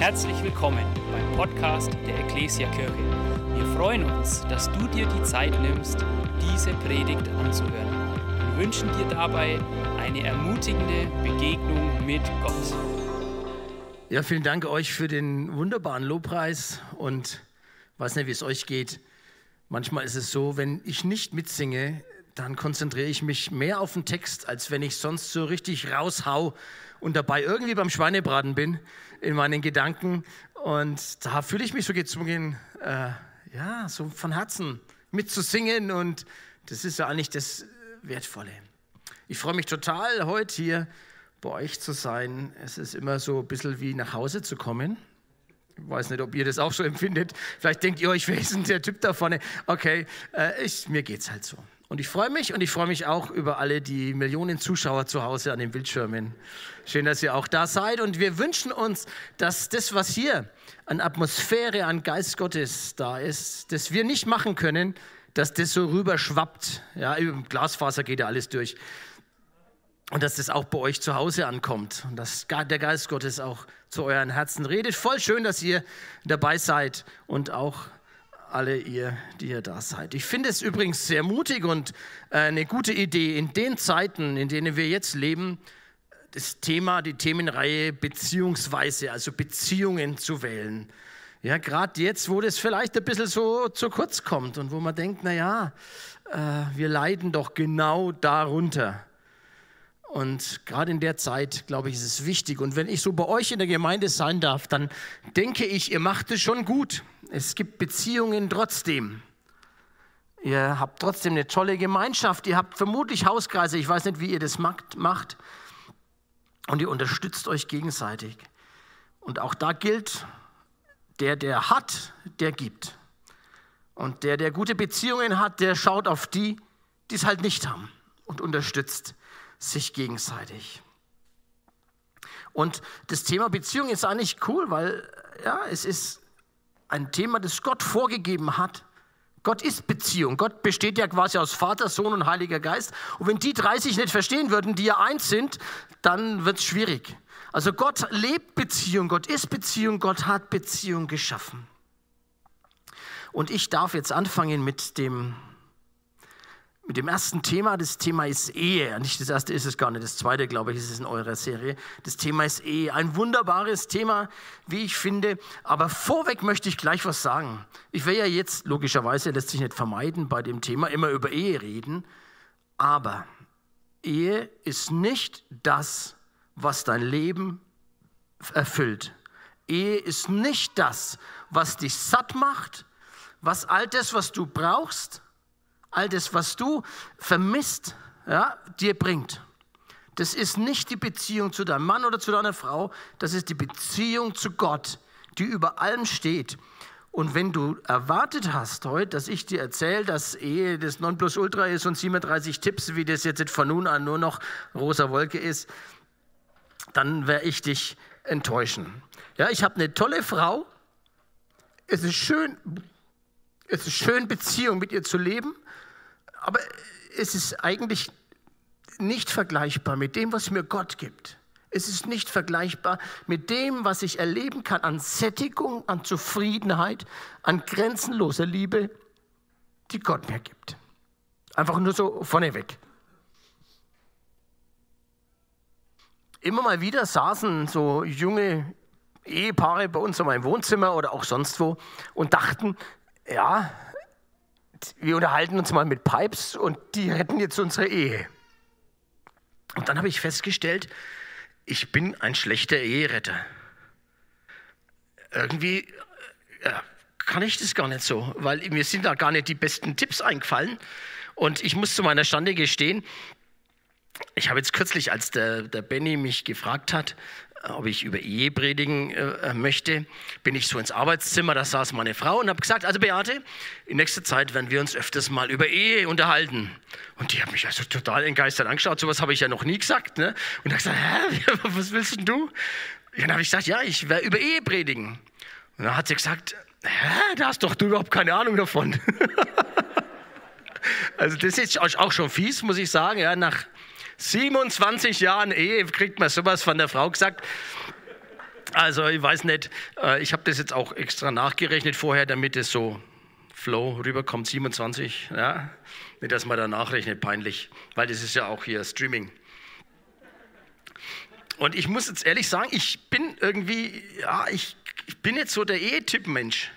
Herzlich willkommen beim Podcast der Ecclesia Kirche. Wir freuen uns, dass du dir die Zeit nimmst, diese Predigt anzuhören und wünschen dir dabei eine ermutigende Begegnung mit Gott. Ja, vielen Dank euch für den wunderbaren Lobpreis und weiß nicht, wie es euch geht. Manchmal ist es so, wenn ich nicht mitsinge, dann konzentriere ich mich mehr auf den Text, als wenn ich sonst so richtig raushau und dabei irgendwie beim Schweinebraten bin in meinen Gedanken. Und da fühle ich mich so gezwungen, äh, ja, so von Herzen mitzusingen. Und das ist ja eigentlich das Wertvolle. Ich freue mich total, heute hier bei euch zu sein. Es ist immer so ein bisschen wie nach Hause zu kommen. Ich weiß nicht, ob ihr das auch so empfindet. Vielleicht denkt ihr euch, wer ist denn der Typ da vorne? Okay, äh, ich, mir es halt so. Und ich freue mich und ich freue mich auch über alle die Millionen Zuschauer zu Hause an den Bildschirmen. Schön, dass ihr auch da seid und wir wünschen uns, dass das, was hier an Atmosphäre, an Geist Gottes da ist, das wir nicht machen können, dass das so rüber schwappt. Ja, im Glasfaser geht ja alles durch. Und dass das auch bei euch zu Hause ankommt und dass der Geist Gottes auch zu euren Herzen redet. Voll schön, dass ihr dabei seid und auch alle ihr, die ihr da seid. Ich finde es übrigens sehr mutig und äh, eine gute Idee in den Zeiten, in denen wir jetzt leben, das Thema, die Themenreihe Beziehungsweise, also Beziehungen zu wählen. Ja, gerade jetzt, wo das vielleicht ein bisschen so zu kurz kommt und wo man denkt, na ja, äh, wir leiden doch genau darunter. Und gerade in der Zeit, glaube ich, ist es wichtig. Und wenn ich so bei euch in der Gemeinde sein darf, dann denke ich, ihr macht es schon gut. Es gibt Beziehungen trotzdem. Ihr habt trotzdem eine tolle Gemeinschaft. Ihr habt vermutlich Hauskreise. Ich weiß nicht, wie ihr das macht. Und ihr unterstützt euch gegenseitig. Und auch da gilt, der, der hat, der gibt. Und der, der gute Beziehungen hat, der schaut auf die, die es halt nicht haben und unterstützt sich gegenseitig. Und das Thema Beziehung ist eigentlich cool, weil ja, es ist ein Thema, das Gott vorgegeben hat. Gott ist Beziehung. Gott besteht ja quasi aus Vater, Sohn und Heiliger Geist. Und wenn die drei sich nicht verstehen würden, die ja eins sind, dann wird es schwierig. Also Gott lebt Beziehung, Gott ist Beziehung, Gott hat Beziehung geschaffen. Und ich darf jetzt anfangen mit dem mit dem ersten Thema. Das Thema ist Ehe. Nicht das erste ist es gar nicht, das zweite, glaube ich, ist es in eurer Serie. Das Thema ist Ehe. Ein wunderbares Thema, wie ich finde. Aber vorweg möchte ich gleich was sagen. Ich will ja jetzt, logischerweise, lässt sich nicht vermeiden, bei dem Thema immer über Ehe reden. Aber Ehe ist nicht das, was dein Leben erfüllt. Ehe ist nicht das, was dich satt macht, was all das, was du brauchst, all das, was du vermisst, ja, dir bringt. Das ist nicht die Beziehung zu deinem Mann oder zu deiner Frau, das ist die Beziehung zu Gott, die über allem steht. Und wenn du erwartet hast heute, dass ich dir erzähle, dass Ehe das Nonplusultra ist und 37 Tipps, wie das jetzt von nun an nur noch rosa Wolke ist, dann werde ich dich enttäuschen. Ja, ich habe eine tolle Frau. Es ist schön, es ist schön, Beziehung mit ihr zu leben aber es ist eigentlich nicht vergleichbar mit dem, was mir Gott gibt. Es ist nicht vergleichbar mit dem, was ich erleben kann an Sättigung, an Zufriedenheit, an grenzenloser Liebe, die Gott mir gibt. Einfach nur so vorneweg. Immer mal wieder saßen so junge Ehepaare bei uns in meinem Wohnzimmer oder auch sonst wo und dachten, ja, wir unterhalten uns mal mit Pipes und die retten jetzt unsere Ehe. Und dann habe ich festgestellt, ich bin ein schlechter Eheretter. Irgendwie äh, kann ich das gar nicht so, weil mir sind da gar nicht die besten Tipps eingefallen. Und ich muss zu meiner Stande gestehen, ich habe jetzt kürzlich, als der, der Benny mich gefragt hat, ob ich über Ehe predigen äh, möchte, bin ich so ins Arbeitszimmer, da saß meine Frau und habe gesagt, also Beate, in nächster Zeit werden wir uns öfters mal über Ehe unterhalten. Und die hat mich also total entgeistert angeschaut, sowas habe ich ja noch nie gesagt. Ne? Und da gesagt, hä, was willst denn du? Und dann habe ich gesagt, ja, ich werde über Ehe predigen. Und dann hat sie gesagt, hä, da hast doch du überhaupt keine Ahnung davon. also das ist auch schon fies, muss ich sagen, ja, nach 27 Jahren Ehe kriegt man sowas von der Frau gesagt. Also ich weiß nicht, äh, ich habe das jetzt auch extra nachgerechnet vorher, damit es so Flow rüberkommt, 27, ja, nicht, dass man da nachrechnet, peinlich, weil das ist ja auch hier Streaming. Und ich muss jetzt ehrlich sagen, ich bin irgendwie, ja, ich, ich bin jetzt so der Ehetyp-Mensch.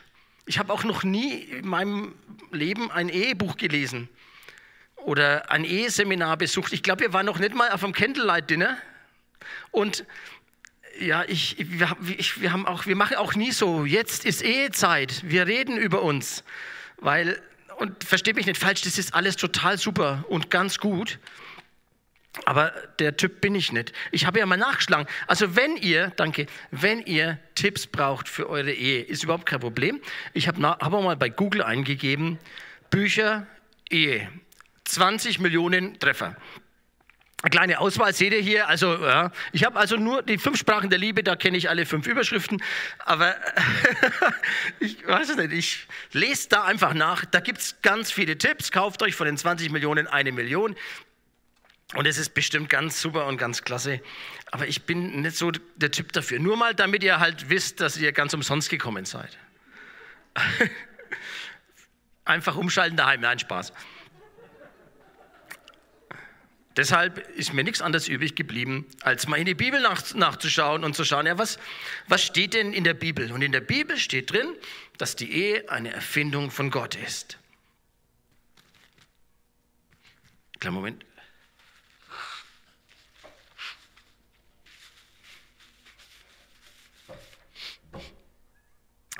Ich habe auch noch nie in meinem Leben ein Ehebuch gelesen oder ein Eheseminar besucht. Ich glaube, wir waren noch nicht mal auf einem Candlelight-Dinner. Und ja, ich, wir, ich, wir, haben auch, wir machen auch nie so, jetzt ist Ehezeit, wir reden über uns. Weil, und versteht mich nicht falsch, das ist alles total super und ganz gut. Aber der Typ bin ich nicht. Ich habe ja mal nachgeschlagen. Also wenn ihr, danke, wenn ihr Tipps braucht für eure Ehe, ist überhaupt kein Problem. Ich habe hab mal bei Google eingegeben, Bücher, Ehe. 20 Millionen Treffer. Eine kleine Auswahl seht ihr hier. Also, ja, ich habe also nur die fünf Sprachen der Liebe, da kenne ich alle fünf Überschriften. Aber ich weiß es nicht, ich lese da einfach nach. Da gibt es ganz viele Tipps. Kauft euch von den 20 Millionen eine Million. Und es ist bestimmt ganz super und ganz klasse. Aber ich bin nicht so der Typ dafür. Nur mal, damit ihr halt wisst, dass ihr ganz umsonst gekommen seid. Einfach umschalten daheim, nein, Spaß. Deshalb ist mir nichts anderes übrig geblieben, als mal in die Bibel nach, nachzuschauen und zu schauen, ja, was, was steht denn in der Bibel? Und in der Bibel steht drin, dass die Ehe eine Erfindung von Gott ist. Kleinen Moment.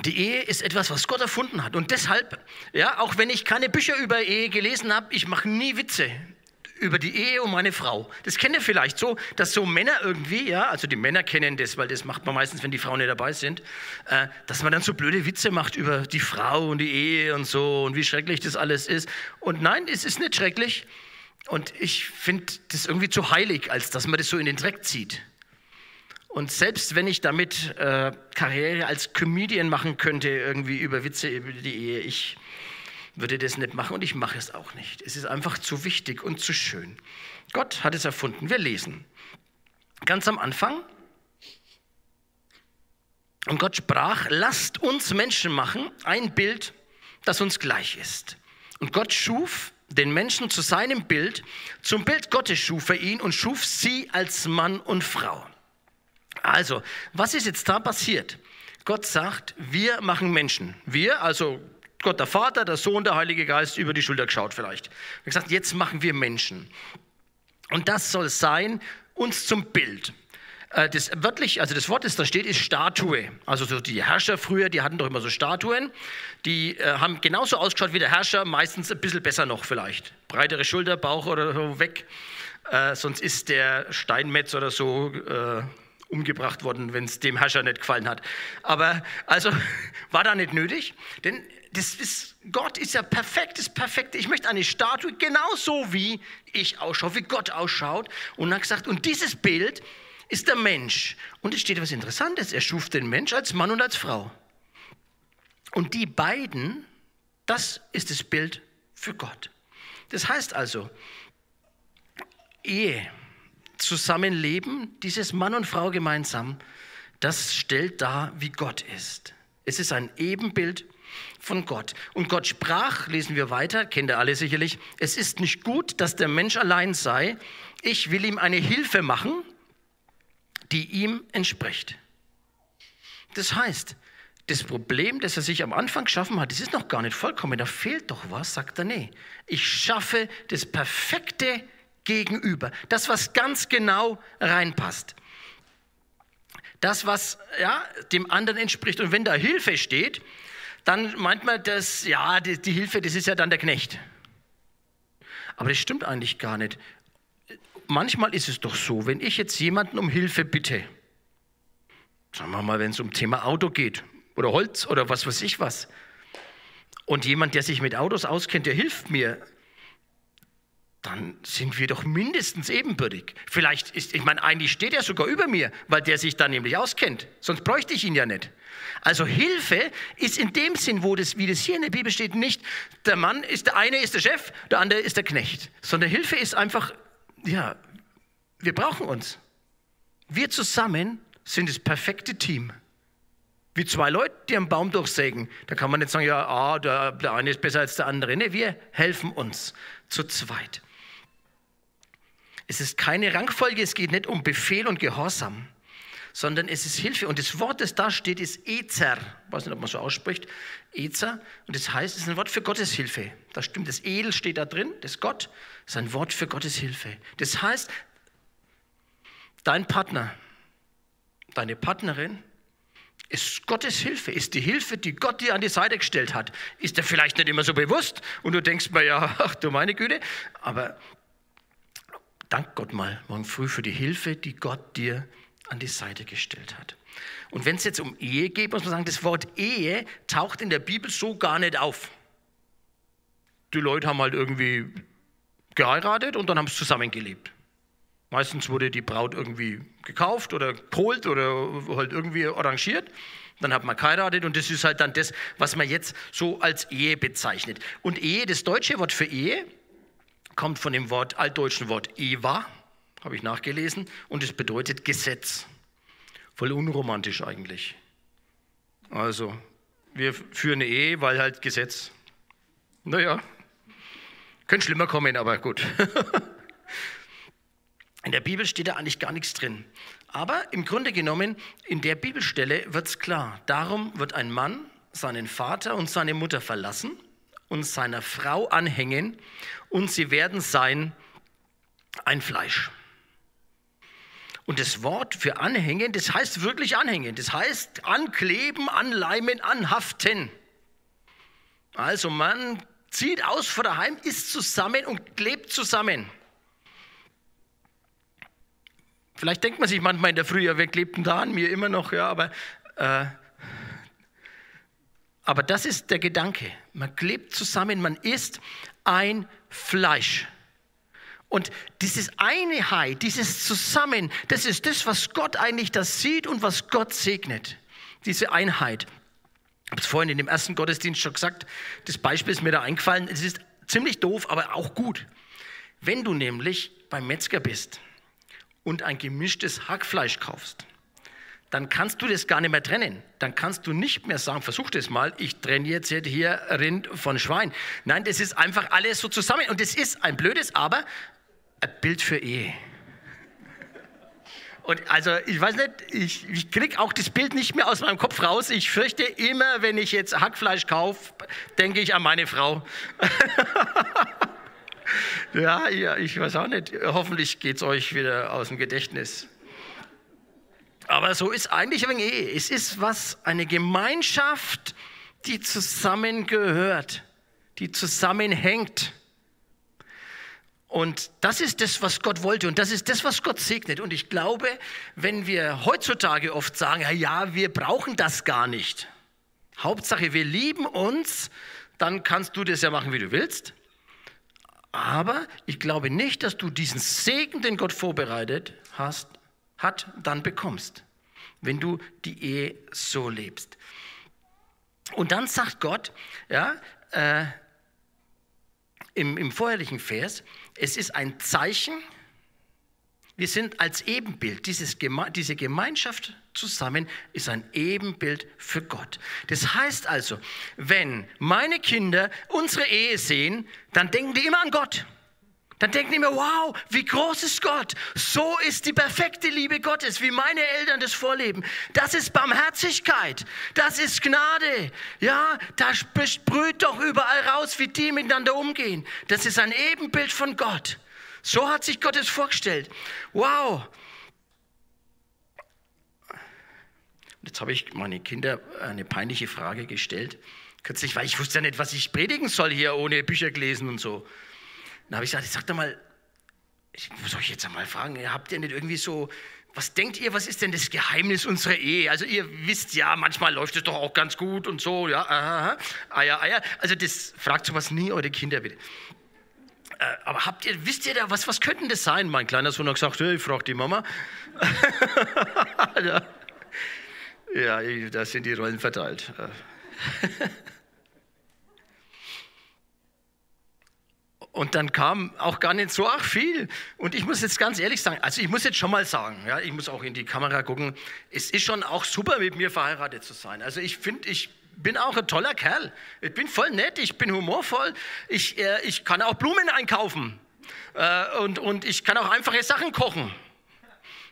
Die Ehe ist etwas, was Gott erfunden hat. Und deshalb, ja, auch wenn ich keine Bücher über Ehe gelesen habe, ich mache nie Witze über die Ehe und meine Frau. Das kennt ihr vielleicht so, dass so Männer irgendwie, ja, also die Männer kennen das, weil das macht man meistens, wenn die Frauen nicht dabei sind, äh, dass man dann so blöde Witze macht über die Frau und die Ehe und so und wie schrecklich das alles ist. Und nein, es ist nicht schrecklich. Und ich finde das irgendwie zu heilig, als dass man das so in den Dreck zieht. Und selbst wenn ich damit äh, Karriere als Comedian machen könnte, irgendwie über Witze über die Ehe, ich würde das nicht machen und ich mache es auch nicht. Es ist einfach zu wichtig und zu schön. Gott hat es erfunden. Wir lesen. Ganz am Anfang. Und Gott sprach, lasst uns Menschen machen, ein Bild, das uns gleich ist. Und Gott schuf den Menschen zu seinem Bild, zum Bild Gottes schuf er ihn und schuf sie als Mann und Frau. Also, was ist jetzt da passiert? Gott sagt, wir machen Menschen. Wir, also Gott der Vater, der Sohn, der Heilige Geist über die Schulter geschaut vielleicht. Er gesagt, jetzt machen wir Menschen. Und das soll sein, uns zum Bild. Äh, das wörtlich, also das Wort, das da steht, ist Statue. Also so die Herrscher früher, die hatten doch immer so Statuen. Die äh, haben genauso ausgeschaut wie der Herrscher, meistens ein bisschen besser noch vielleicht. Breitere Schulter, Bauch oder so weg. Äh, sonst ist der Steinmetz oder so äh, umgebracht worden, wenn es dem Herrscher nicht gefallen hat. Aber also war da nicht nötig, denn das ist, Gott ist ja perfekt, ist perfekt. Ich möchte eine Statue genauso wie ich ausschaue, wie Gott ausschaut. Und hat gesagt, und dieses Bild ist der Mensch. Und es steht etwas Interessantes. Er schuf den Mensch als Mann und als Frau. Und die beiden, das ist das Bild für Gott. Das heißt also, Ehe Zusammenleben, dieses Mann und Frau gemeinsam, das stellt dar, wie Gott ist. Es ist ein Ebenbild von Gott. Und Gott sprach, lesen wir weiter, kennt ihr alle sicherlich, es ist nicht gut, dass der Mensch allein sei. Ich will ihm eine Hilfe machen, die ihm entspricht. Das heißt, das Problem, das er sich am Anfang geschaffen hat, das ist noch gar nicht vollkommen, da fehlt doch was, sagt er, nee. Ich schaffe das perfekte gegenüber. Das, was ganz genau reinpasst. Das, was ja, dem anderen entspricht. Und wenn da Hilfe steht, dann meint man, dass ja, die, die Hilfe, das ist ja dann der Knecht. Aber das stimmt eigentlich gar nicht. Manchmal ist es doch so, wenn ich jetzt jemanden um Hilfe bitte, sagen wir mal, wenn es um Thema Auto geht oder Holz oder was weiß ich was, und jemand, der sich mit Autos auskennt, der hilft mir, dann sind wir doch mindestens ebenbürtig. Vielleicht ist, ich meine, eigentlich steht er sogar über mir, weil der sich da nämlich auskennt. Sonst bräuchte ich ihn ja nicht. Also Hilfe ist in dem Sinn, wo das, wie das hier in der Bibel steht, nicht der Mann ist der eine ist der Chef, der andere ist der Knecht, sondern Hilfe ist einfach, ja, wir brauchen uns. Wir zusammen sind das perfekte Team. Wie zwei Leute, die einen Baum durchsägen. Da kann man nicht sagen, ja, ah, der, der eine ist besser als der andere. Nee, wir helfen uns zu zweit. Es ist keine Rangfolge, es geht nicht um Befehl und Gehorsam, sondern es ist Hilfe. Und das Wort, das da steht, ist Ezer. Ich weiß nicht, ob man so ausspricht. Ezer. Und das heißt, es ist ein Wort für Gottes Hilfe. Da stimmt, das Edel steht da drin, das Gott, ist ein Wort für Gottes Hilfe. Das heißt, dein Partner, deine Partnerin, ist Gottes Hilfe, ist die Hilfe, die Gott dir an die Seite gestellt hat. Ist dir vielleicht nicht immer so bewusst und du denkst mir, ja, ach du meine Güte, aber dank Gott mal morgen früh für die Hilfe, die Gott dir an die Seite gestellt hat. Und wenn es jetzt um Ehe geht, muss man sagen, das Wort Ehe taucht in der Bibel so gar nicht auf. Die Leute haben halt irgendwie geheiratet und dann haben sie zusammengelebt. Meistens wurde die Braut irgendwie gekauft oder geholt oder halt irgendwie arrangiert. Dann hat man geheiratet und das ist halt dann das, was man jetzt so als Ehe bezeichnet. Und Ehe, das deutsche Wort für Ehe, kommt von dem Wort, altdeutschen Wort Eva, habe ich nachgelesen, und es bedeutet Gesetz. Voll unromantisch eigentlich. Also, wir führen eine Ehe, weil halt Gesetz. Naja, könnte schlimmer kommen, aber gut. In der Bibel steht da eigentlich gar nichts drin. Aber im Grunde genommen, in der Bibelstelle wird es klar. Darum wird ein Mann seinen Vater und seine Mutter verlassen und seiner Frau anhängen und sie werden sein ein Fleisch. Und das Wort für anhängen, das heißt wirklich anhängen. Das heißt ankleben, anleimen, anhaften. Also man zieht aus vor daheim, ist zusammen und klebt zusammen. Vielleicht denkt man sich manchmal in der Früh, ja, wer klebt denn da an mir immer noch? Ja, aber, äh, aber das ist der Gedanke. Man klebt zusammen, man ist ein Fleisch. Und dieses Einheit, dieses Zusammen, das ist das, was Gott eigentlich das sieht und was Gott segnet. Diese Einheit. Ich habe es vorhin in dem ersten Gottesdienst schon gesagt, das Beispiel ist mir da eingefallen. Es ist ziemlich doof, aber auch gut. Wenn du nämlich beim Metzger bist und ein gemischtes Hackfleisch kaufst, dann kannst du das gar nicht mehr trennen. Dann kannst du nicht mehr sagen, versuch das mal, ich trenne jetzt hier Rind von Schwein. Nein, das ist einfach alles so zusammen. Und das ist ein blödes, aber ein Bild für Ehe. Und also, ich weiß nicht, ich, ich kriege auch das Bild nicht mehr aus meinem Kopf raus. Ich fürchte immer, wenn ich jetzt Hackfleisch kaufe, denke ich an meine Frau. Ja, ja, ich weiß auch nicht. Hoffentlich geht es euch wieder aus dem Gedächtnis. Aber so ist eigentlich ein Ehe. Es ist was, eine Gemeinschaft, die zusammengehört, die zusammenhängt. Und das ist das, was Gott wollte und das ist das, was Gott segnet. Und ich glaube, wenn wir heutzutage oft sagen, ja, ja, wir brauchen das gar nicht. Hauptsache, wir lieben uns, dann kannst du das ja machen, wie du willst. Aber ich glaube nicht, dass du diesen Segen, den Gott vorbereitet hast, hat, dann bekommst, wenn du die Ehe so lebst. Und dann sagt Gott, ja, äh, im, im vorherigen Vers, es ist ein Zeichen, wir sind als Ebenbild, dieses, diese Gemeinschaft zusammen ist ein Ebenbild für Gott. Das heißt also, wenn meine Kinder unsere Ehe sehen, dann denken die immer an Gott. Dann denken immer, wow, wie groß ist Gott? So ist die perfekte Liebe Gottes, wie meine Eltern das vorleben. Das ist Barmherzigkeit, das ist Gnade. Ja, da sprüht doch überall raus, wie die miteinander umgehen. Das ist ein Ebenbild von Gott. So hat sich Gott es vorgestellt. Wow. Jetzt habe ich meine Kinder eine peinliche Frage gestellt. Kürzlich, weil ich wusste ja nicht, was ich predigen soll hier, ohne Bücher gelesen und so. Dann habe ich gesagt, sag doch mal, ich muss euch jetzt einmal fragen, habt ihr nicht irgendwie so, was denkt ihr, was ist denn das Geheimnis unserer Ehe? Also ihr wisst ja, manchmal läuft es doch auch ganz gut und so, ja, aha, Eier, Eier. Also das fragt sowas nie eure Kinder bitte. Äh, aber habt ihr, wisst ihr da, was, was könnte das sein? Mein kleiner Sohn hat gesagt, hey, ich frage die Mama. ja, da sind die Rollen verteilt. Und dann kam auch gar nicht so ach viel. Und ich muss jetzt ganz ehrlich sagen, also ich muss jetzt schon mal sagen, ja, ich muss auch in die Kamera gucken, es ist schon auch super, mit mir verheiratet zu sein. Also ich finde, ich bin auch ein toller Kerl. Ich bin voll nett, ich bin humorvoll, ich, äh, ich kann auch Blumen einkaufen äh, und, und ich kann auch einfache Sachen kochen.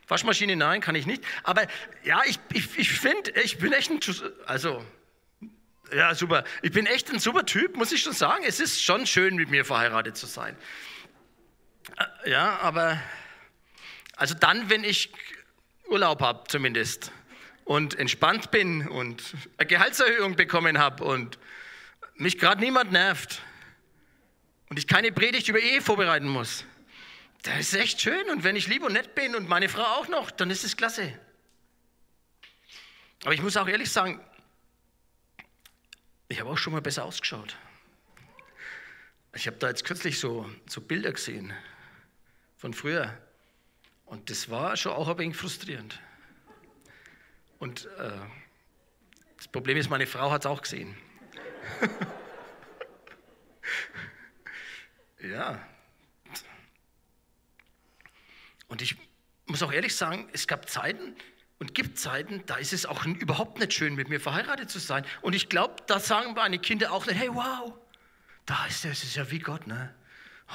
Waschmaschine, nein, kann ich nicht. Aber ja, ich, ich, ich finde, ich bin echt ein, also ja, super. Ich bin echt ein super Typ, muss ich schon sagen. Es ist schon schön, mit mir verheiratet zu sein. Äh, ja, aber also dann, wenn ich Urlaub habe zumindest und entspannt bin und eine Gehaltserhöhung bekommen habe und mich gerade niemand nervt und ich keine Predigt über Ehe vorbereiten muss. Das ist echt schön und wenn ich lieb und nett bin und meine Frau auch noch, dann ist es klasse. Aber ich muss auch ehrlich sagen, ich habe auch schon mal besser ausgeschaut. Ich habe da jetzt kürzlich so, so Bilder gesehen von früher. Und das war schon auch ein wenig frustrierend. Und äh, das Problem ist, meine Frau hat es auch gesehen. ja. Und ich muss auch ehrlich sagen, es gab Zeiten, und gibt Zeiten, da ist es auch überhaupt nicht schön, mit mir verheiratet zu sein. Und ich glaube, da sagen meine Kinder auch nicht, hey, wow, da ist es ist ja wie Gott, ne?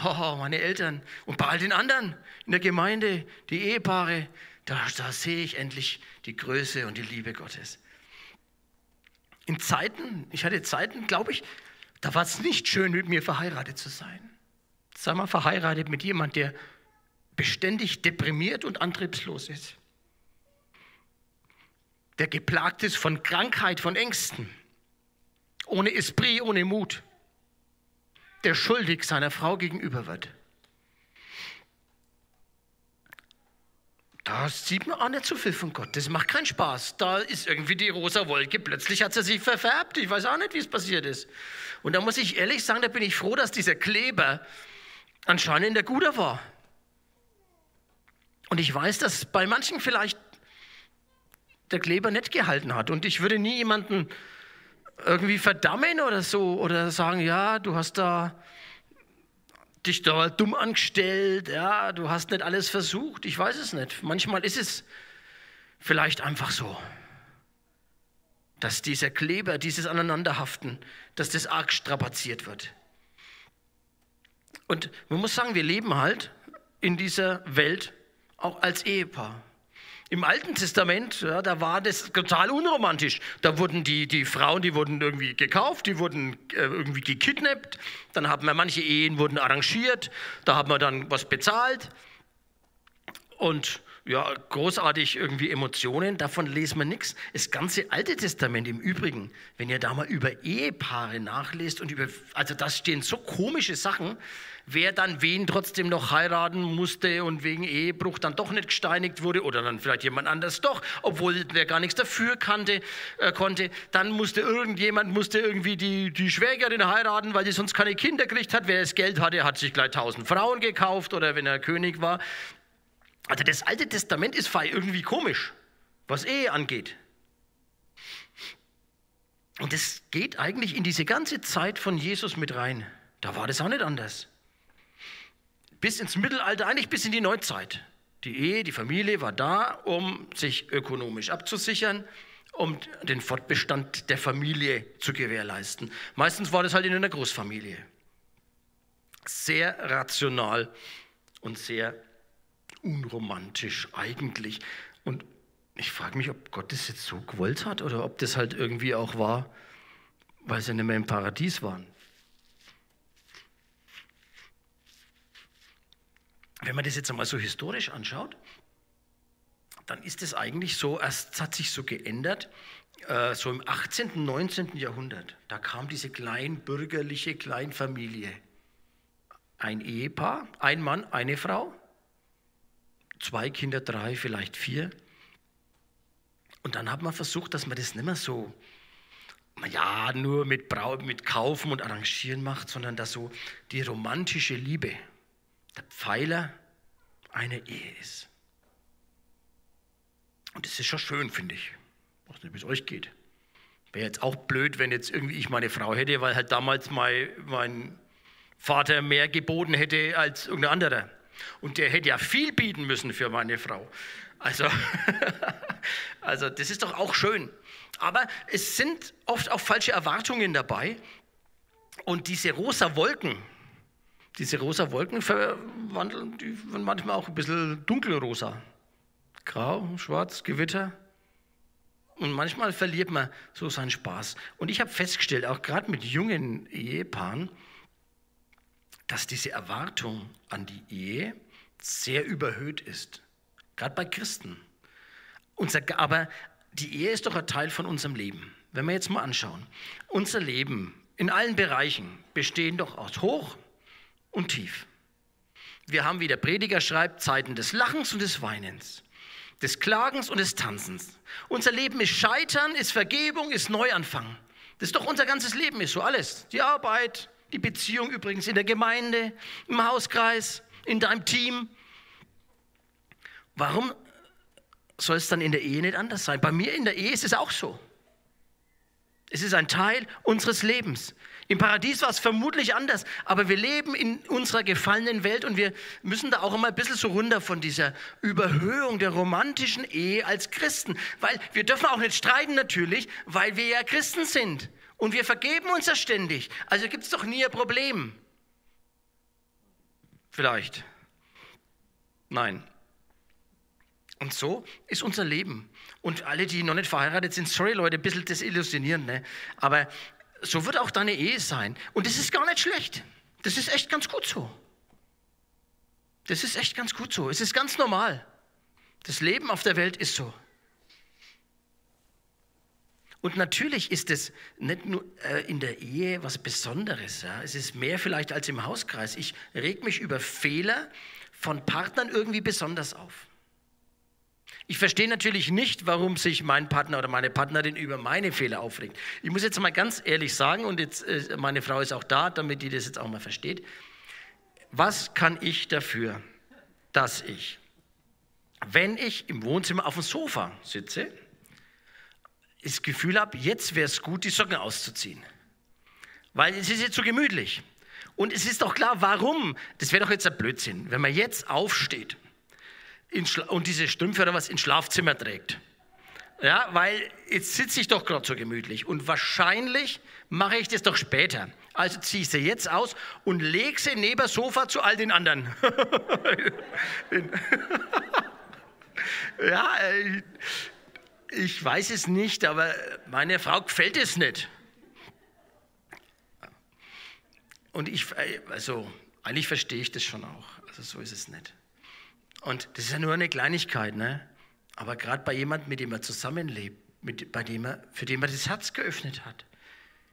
Oh, meine Eltern und bei all den anderen in der Gemeinde, die Ehepaare, da, da sehe ich endlich die Größe und die Liebe Gottes. In Zeiten, ich hatte Zeiten, glaube ich, da war es nicht schön, mit mir verheiratet zu sein. Sei mal verheiratet mit jemand, der beständig deprimiert und antriebslos ist der geplagt ist von Krankheit, von Ängsten, ohne Esprit, ohne Mut, der schuldig seiner Frau gegenüber wird. Da sieht man auch nicht so viel von Gott. Das macht keinen Spaß. Da ist irgendwie die rosa Wolke. Plötzlich hat sie sich verfärbt. Ich weiß auch nicht, wie es passiert ist. Und da muss ich ehrlich sagen, da bin ich froh, dass dieser Kleber anscheinend der Guter war. Und ich weiß, dass bei manchen vielleicht der Kleber nicht gehalten hat. Und ich würde nie jemanden irgendwie verdammen oder so oder sagen, ja, du hast da dich da dumm angestellt, ja, du hast nicht alles versucht. Ich weiß es nicht. Manchmal ist es vielleicht einfach so, dass dieser Kleber, dieses Aneinanderhaften, dass das arg strapaziert wird. Und man muss sagen, wir leben halt in dieser Welt auch als Ehepaar. Im Alten Testament, ja, da war das total unromantisch. Da wurden die, die Frauen, die wurden irgendwie gekauft, die wurden äh, irgendwie gekidnappt. Dann haben wir manche Ehen wurden arrangiert. Da haben wir dann was bezahlt. Und ja, großartig irgendwie Emotionen, davon lesen wir nichts. Das ganze Alte Testament im Übrigen, wenn ihr da mal über Ehepaare nachlest und über, also da stehen so komische Sachen, wer dann wen trotzdem noch heiraten musste und wegen Ehebruch dann doch nicht gesteinigt wurde oder dann vielleicht jemand anders doch, obwohl der gar nichts dafür kannte, äh, konnte, dann musste irgendjemand musste irgendwie die, die Schwägerin heiraten, weil sie sonst keine Kinder gekriegt hat. Wer das Geld hatte, hat sich gleich tausend Frauen gekauft oder wenn er König war. Also das Alte Testament ist irgendwie komisch, was Ehe angeht. Und das geht eigentlich in diese ganze Zeit von Jesus mit rein. Da war das auch nicht anders bis ins Mittelalter, eigentlich bis in die Neuzeit. Die Ehe, die Familie war da, um sich ökonomisch abzusichern, um den Fortbestand der Familie zu gewährleisten. Meistens war das halt in einer Großfamilie. Sehr rational und sehr unromantisch eigentlich. Und ich frage mich, ob Gott das jetzt so gewollt hat oder ob das halt irgendwie auch war, weil sie nicht mehr im Paradies waren. Wenn man das jetzt einmal so historisch anschaut, dann ist es eigentlich so, es hat sich so geändert, äh, so im 18., 19. Jahrhundert. Da kam diese kleinbürgerliche Kleinfamilie. Ein Ehepaar, ein Mann, eine Frau, zwei Kinder, drei, vielleicht vier. Und dann hat man versucht, dass man das nicht mehr so, ja, nur mit, Brau mit Kaufen und Arrangieren macht, sondern dass so die romantische Liebe, der Pfeiler einer Ehe ist. Und das ist schon schön, finde ich. Ich weiß nicht, wie es euch geht. Wäre jetzt auch blöd, wenn jetzt irgendwie ich meine Frau hätte, weil halt damals mein, mein Vater mehr geboten hätte als irgendein anderer. Und der hätte ja viel bieten müssen für meine Frau. Also, also das ist doch auch schön. Aber es sind oft auch falsche Erwartungen dabei. Und diese rosa Wolken, diese rosa Wolken verwandeln, die manchmal auch ein bisschen dunkelrosa. Grau, schwarz, Gewitter. Und manchmal verliert man so seinen Spaß. Und ich habe festgestellt, auch gerade mit jungen Ehepaaren, dass diese Erwartung an die Ehe sehr überhöht ist. Gerade bei Christen. Unser, aber die Ehe ist doch ein Teil von unserem Leben. Wenn wir jetzt mal anschauen, unser Leben in allen Bereichen bestehen doch aus Hoch und Tief. Wir haben, wie der Prediger schreibt, Zeiten des Lachens und des Weinens, des Klagens und des Tanzens. Unser Leben ist Scheitern, ist Vergebung, ist Neuanfang. Das ist doch unser ganzes Leben, ist so alles. Die Arbeit, die Beziehung übrigens in der Gemeinde, im Hauskreis, in deinem Team. Warum soll es dann in der Ehe nicht anders sein? Bei mir in der Ehe ist es auch so. Es ist ein Teil unseres Lebens. Im Paradies war es vermutlich anders, aber wir leben in unserer gefallenen Welt und wir müssen da auch immer ein bisschen so runter von dieser Überhöhung der romantischen Ehe als Christen, weil wir dürfen auch nicht streiten natürlich, weil wir ja Christen sind und wir vergeben uns ja ständig. Also gibt es doch nie ein Problem. Vielleicht. Nein. Und so ist unser Leben. Und alle, die noch nicht verheiratet sind, sorry Leute, ein bisschen desillusionierend, ne? aber so wird auch deine Ehe sein. Und das ist gar nicht schlecht. Das ist echt ganz gut so. Das ist echt ganz gut so. Es ist ganz normal. Das Leben auf der Welt ist so. Und natürlich ist es nicht nur äh, in der Ehe was Besonderes. Ja? Es ist mehr vielleicht als im Hauskreis. Ich reg mich über Fehler von Partnern irgendwie besonders auf. Ich verstehe natürlich nicht, warum sich mein Partner oder meine Partnerin über meine Fehler aufregt. Ich muss jetzt mal ganz ehrlich sagen, und jetzt, äh, meine Frau ist auch da, damit die das jetzt auch mal versteht. Was kann ich dafür, dass ich, wenn ich im Wohnzimmer auf dem Sofa sitze, das Gefühl habe, jetzt wäre es gut, die Socken auszuziehen. Weil es ist jetzt so gemütlich. Und es ist doch klar, warum. Das wäre doch jetzt ein Blödsinn, wenn man jetzt aufsteht und diese Strümpfe oder was ins Schlafzimmer trägt. Ja, weil jetzt sitze ich doch gerade so gemütlich und wahrscheinlich mache ich das doch später. Also ziehe ich sie jetzt aus und lege sie neben das Sofa zu all den anderen. ja, äh, ich weiß es nicht, aber meiner Frau gefällt es nicht. Und ich, also eigentlich verstehe ich das schon auch. Also so ist es nicht. Und das ist ja nur eine Kleinigkeit, ne? Aber gerade bei jemandem, mit dem er zusammenlebt, mit, bei dem er, für den er das Herz geöffnet hat,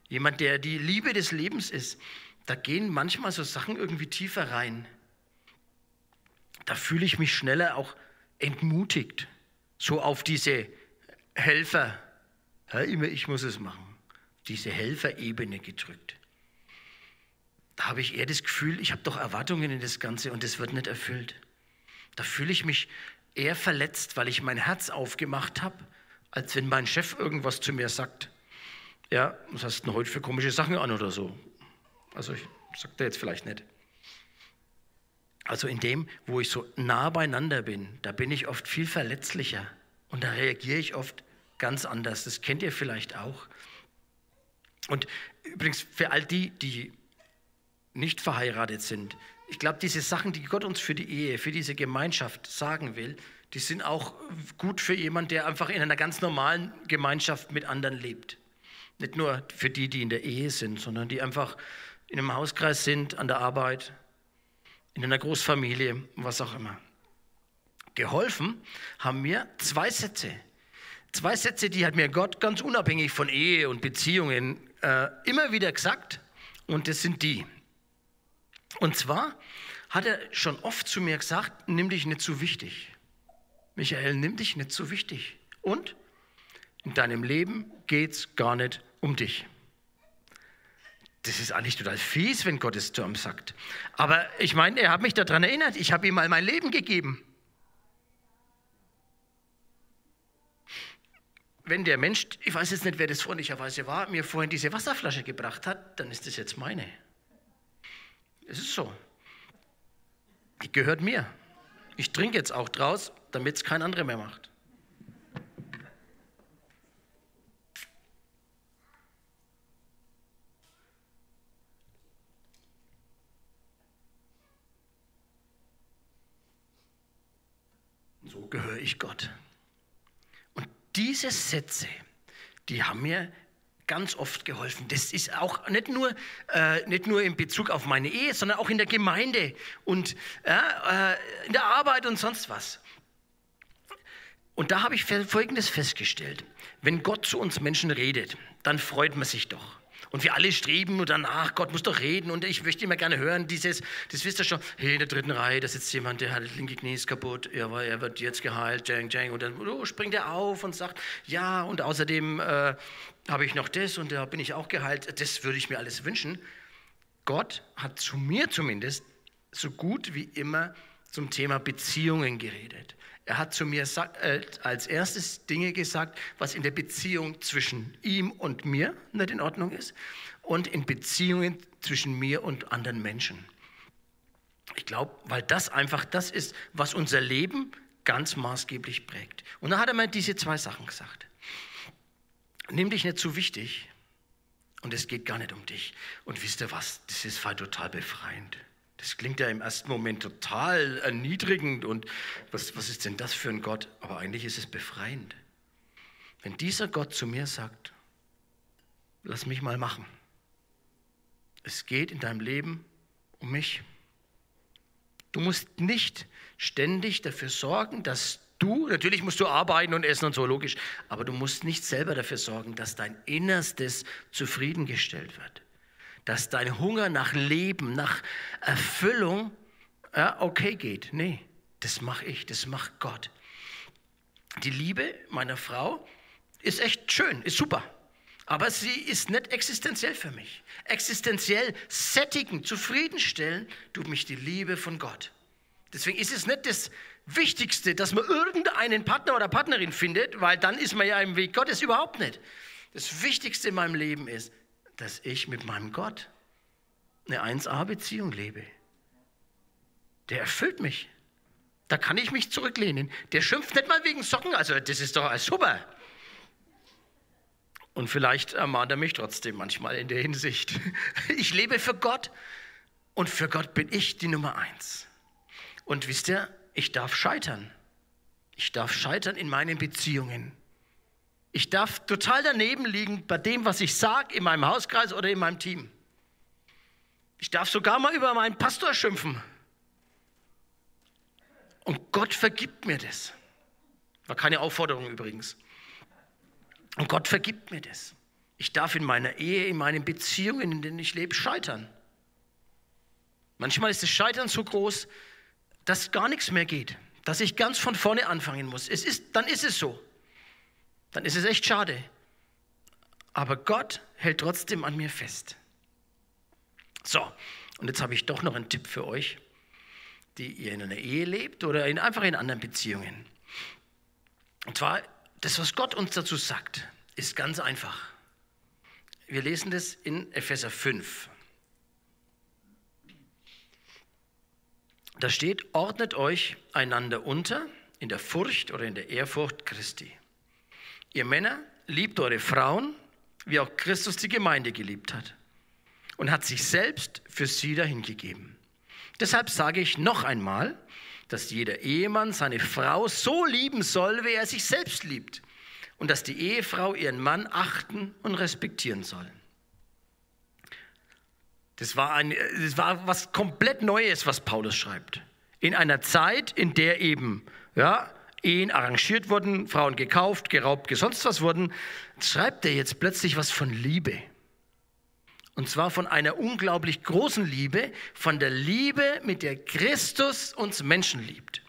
jemand, der die Liebe des Lebens ist, da gehen manchmal so Sachen irgendwie tiefer rein. Da fühle ich mich schneller auch entmutigt, so auf diese Helfer, ja, immer ich muss es machen, diese Helferebene gedrückt. Da habe ich eher das Gefühl, ich habe doch Erwartungen in das Ganze und das wird nicht erfüllt. Da fühle ich mich eher verletzt, weil ich mein Herz aufgemacht habe, als wenn mein Chef irgendwas zu mir sagt. Ja, was hast du denn heute für komische Sachen an oder so? Also ich sage da jetzt vielleicht nicht. Also in dem, wo ich so nah beieinander bin, da bin ich oft viel verletzlicher und da reagiere ich oft ganz anders. Das kennt ihr vielleicht auch. Und übrigens für all die, die nicht verheiratet sind, ich glaube, diese Sachen, die Gott uns für die Ehe, für diese Gemeinschaft sagen will, die sind auch gut für jemanden, der einfach in einer ganz normalen Gemeinschaft mit anderen lebt. Nicht nur für die, die in der Ehe sind, sondern die einfach in einem Hauskreis sind, an der Arbeit, in einer Großfamilie, was auch immer. Geholfen haben mir zwei Sätze. Zwei Sätze, die hat mir Gott ganz unabhängig von Ehe und Beziehungen äh, immer wieder gesagt. Und das sind die. Und zwar hat er schon oft zu mir gesagt, nimm dich nicht zu wichtig. Michael, nimm dich nicht zu wichtig. Und in deinem Leben geht es gar nicht um dich. Das ist eigentlich total fies, wenn Gott es zu ihm sagt. Aber ich meine, er hat mich daran erinnert, ich habe ihm mal mein Leben gegeben. Wenn der Mensch, ich weiß jetzt nicht, wer das freundlicherweise war, mir vorhin diese Wasserflasche gebracht hat, dann ist das jetzt meine. Es ist so. Die gehört mir. Ich trinke jetzt auch draus, damit es kein anderer mehr macht. So gehöre ich Gott. Diese Sätze, die haben mir ganz oft geholfen. Das ist auch nicht nur, äh, nicht nur in Bezug auf meine Ehe, sondern auch in der Gemeinde und äh, in der Arbeit und sonst was. Und da habe ich Folgendes festgestellt. Wenn Gott zu uns Menschen redet, dann freut man sich doch. Und wir alle streben nur danach, Gott muss doch reden. Und ich möchte immer gerne hören, dieses, das wisst ihr schon, hey, in der dritten Reihe, da sitzt jemand, der hat das linke Knie ist kaputt, ja, aber er wird jetzt geheilt, jang, jang. Und dann oh, springt er auf und sagt, ja, und außerdem äh, habe ich noch das und da bin ich auch geheilt. Das würde ich mir alles wünschen. Gott hat zu mir zumindest so gut wie immer zum Thema Beziehungen geredet. Er hat zu mir äh, als erstes Dinge gesagt, was in der Beziehung zwischen ihm und mir nicht in Ordnung ist und in Beziehungen zwischen mir und anderen Menschen. Ich glaube, weil das einfach das ist, was unser Leben ganz maßgeblich prägt. Und da hat er mir diese zwei Sachen gesagt. Nimm dich nicht zu wichtig und es geht gar nicht um dich. Und wisst ihr was, das ist total befreiend. Das klingt ja im ersten Moment total erniedrigend und was, was ist denn das für ein Gott? Aber eigentlich ist es befreiend. Wenn dieser Gott zu mir sagt, lass mich mal machen. Es geht in deinem Leben um mich. Du musst nicht ständig dafür sorgen, dass du, natürlich musst du arbeiten und essen und so, logisch, aber du musst nicht selber dafür sorgen, dass dein Innerstes zufriedengestellt wird dass dein Hunger nach Leben, nach Erfüllung ja, okay geht. Nee, das mache ich, das macht Gott. Die Liebe meiner Frau ist echt schön, ist super. Aber sie ist nicht existenziell für mich. Existenziell sättigen, zufriedenstellen tut mich die Liebe von Gott. Deswegen ist es nicht das Wichtigste, dass man irgendeinen Partner oder Partnerin findet, weil dann ist man ja im Weg Gottes überhaupt nicht. Das Wichtigste in meinem Leben ist, dass ich mit meinem Gott eine 1a-Beziehung lebe. Der erfüllt mich. Da kann ich mich zurücklehnen. Der schimpft nicht mal wegen Socken, also das ist doch super. Und vielleicht ermahnt er mich trotzdem manchmal in der Hinsicht. Ich lebe für Gott und für Gott bin ich die Nummer eins. Und wisst ihr, ich darf scheitern. Ich darf scheitern in meinen Beziehungen. Ich darf total daneben liegen bei dem, was ich sage in meinem Hauskreis oder in meinem Team. Ich darf sogar mal über meinen Pastor schimpfen. Und Gott vergibt mir das. War keine Aufforderung übrigens. Und Gott vergibt mir das. Ich darf in meiner Ehe, in meinen Beziehungen, in denen ich lebe, scheitern. Manchmal ist das Scheitern so groß, dass gar nichts mehr geht, dass ich ganz von vorne anfangen muss. Es ist, dann ist es so dann ist es echt schade. Aber Gott hält trotzdem an mir fest. So, und jetzt habe ich doch noch einen Tipp für euch, die ihr in einer Ehe lebt oder in, einfach in anderen Beziehungen. Und zwar, das, was Gott uns dazu sagt, ist ganz einfach. Wir lesen das in Epheser 5. Da steht, ordnet euch einander unter in der Furcht oder in der Ehrfurcht Christi. Ihr Männer, liebt eure Frauen, wie auch Christus die Gemeinde geliebt hat und hat sich selbst für sie dahingegeben. Deshalb sage ich noch einmal, dass jeder Ehemann seine Frau so lieben soll, wie er sich selbst liebt und dass die Ehefrau ihren Mann achten und respektieren soll. Das war, ein, das war was komplett Neues, was Paulus schreibt. In einer Zeit, in der eben ja, Ehen arrangiert wurden, Frauen gekauft, geraubt, sonst was wurden, schreibt er jetzt plötzlich was von Liebe. Und zwar von einer unglaublich großen Liebe, von der Liebe, mit der Christus uns Menschen liebt.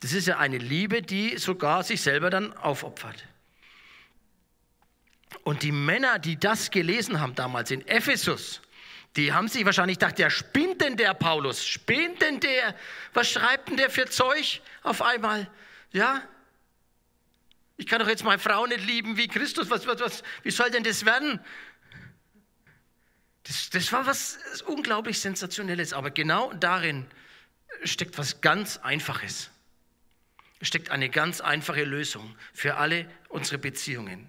Das ist ja eine Liebe, die sogar sich selber dann aufopfert. Und die Männer, die das gelesen haben damals in Ephesus, die haben sich wahrscheinlich gedacht, ja, spinnt denn der Paulus? Spinnt denn der? Was schreibt denn der für Zeug auf einmal? Ja? Ich kann doch jetzt meine Frau nicht lieben wie Christus. Was, was, was, wie soll denn das werden? Das, das war was unglaublich Sensationelles, aber genau darin steckt was ganz Einfaches. Steckt eine ganz einfache Lösung für alle unsere Beziehungen.